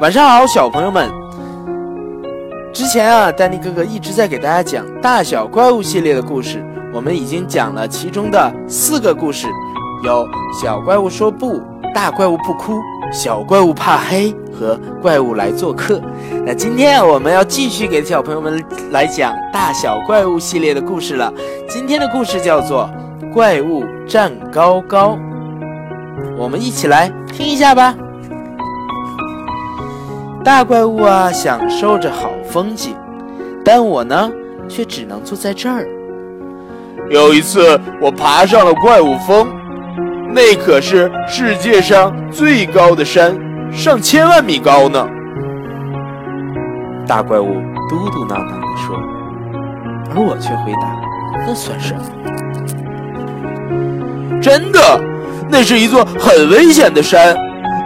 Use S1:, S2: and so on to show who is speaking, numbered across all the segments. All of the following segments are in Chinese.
S1: 晚上好，小朋友们。之前啊，丹尼哥哥一直在给大家讲大小怪物系列的故事，我们已经讲了其中的四个故事，有小怪物说不，大怪物不哭，小怪物怕黑和怪物来做客。那今天，我们要继续给小朋友们来讲大小怪物系列的故事了。今天的故事叫做《怪物站高高》，我们一起来听一下吧。大怪物啊，享受着好风景，但我呢，却只能坐在这儿。
S2: 有一次，我爬上了怪物峰，那可是世界上最高的山，上千万米高呢。
S1: 大怪物嘟嘟囔囔地说，而我却回答：“那算什么？
S2: 真的，那是一座很危险的山。”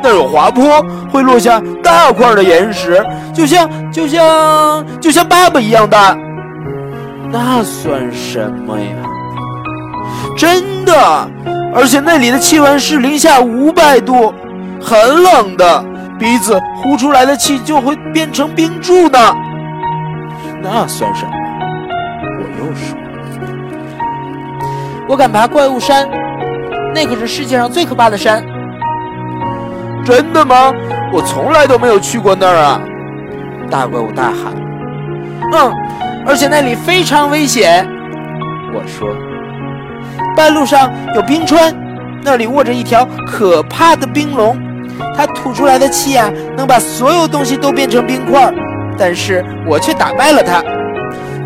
S2: 那有滑坡，会落下大块的岩石，就像就像就像爸爸一样大。
S1: 那算什么呀？
S2: 真的，而且那里的气温是零下五百度，很冷的，鼻子呼出来的气就会变成冰柱呢。
S1: 那算什么？我又说，我敢爬怪物山，那可是世界上最可怕的山。
S2: 真的吗？我从来都没有去过那儿啊！
S1: 大怪物大喊：“嗯，而且那里非常危险。”我说：“半路上有冰川，那里卧着一条可怕的冰龙，它吐出来的气啊，能把所有东西都变成冰块。但是我却打败了它。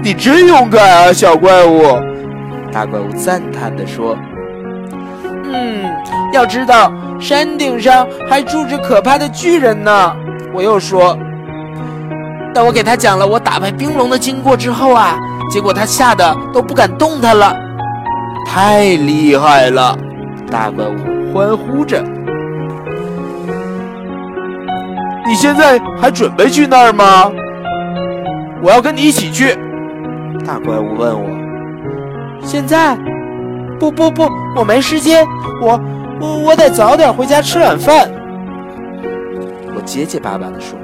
S2: 你真勇敢啊，小怪物！”
S1: 大怪物赞叹地说：“嗯，要知道。”山顶上还住着可怕的巨人呢！我又说，当我给他讲了我打败冰龙的经过之后啊，结果他吓得都不敢动弹了。
S2: 太厉害了！大怪物欢呼着。你现在还准备去那儿吗？我要跟你一起去。
S1: 大怪物问我。现在？不不不，我没时间。我。我我得早点回家吃晚饭。我结结巴巴地说：“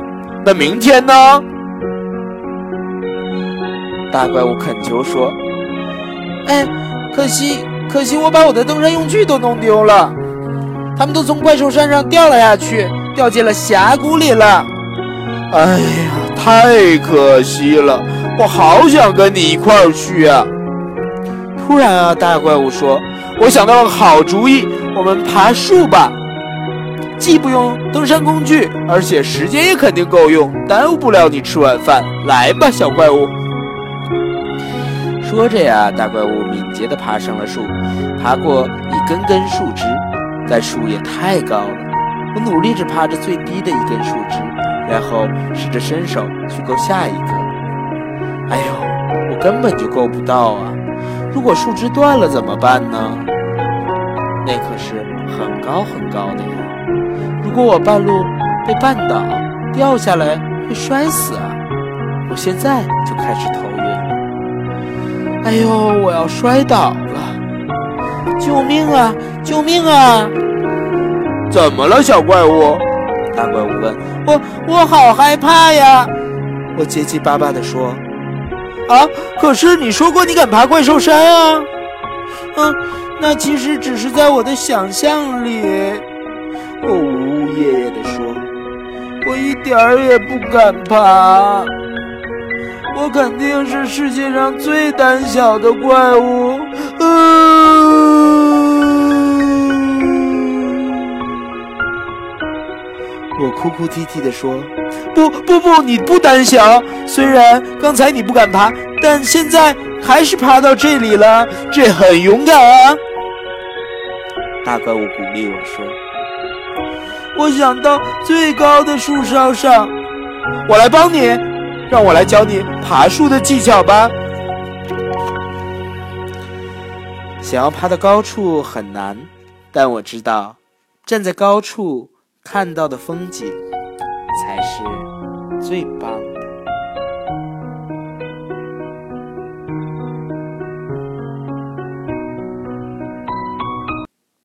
S2: 那明天呢？”
S1: 大怪物恳求说：“哎，可惜可惜，我把我的登山用具都弄丢了，他们都从怪兽山上掉了下去，掉进了峡谷里了。
S2: 哎呀，太可惜了！我好想跟你一块儿去啊！”
S1: 突然啊，大怪物说：“我想到了好主意。”我们爬树吧，既不用登山工具，而且时间也肯定够用，耽误不了你吃晚饭。来吧，小怪物。说着呀，大怪物敏捷地爬上了树，爬过一根根树枝。但树也太高了，我努力着爬着最低的一根树枝，然后试着伸手去够下一个。哎呦，我根本就够不到啊！如果树枝断了怎么办呢？那可是很高很高的呀！如果我半路被绊倒掉下来，会摔死啊！我现在就开始头晕。哎呦，我要摔倒了！救命啊！救命啊！
S2: 怎么了，小怪物？
S1: 大怪物问我。我好害怕呀！我结结巴巴地说。啊！可是你说过你敢爬怪兽山啊！嗯。那其实只是在我的想象里，我呜呜咽咽地说：“我一点儿也不敢爬，我肯定是世界上最胆小的怪物。”嗯哭哭啼啼地说：“不不不，你不胆小。虽然刚才你不敢爬，但现在还是爬到这里了，这很勇敢啊。”大怪物鼓励我说：“我想到最高的树梢上，我来帮你，让我来教你爬树的技巧吧。想要爬到高处很难，但我知道，站在高处看到的风景才是最棒的。”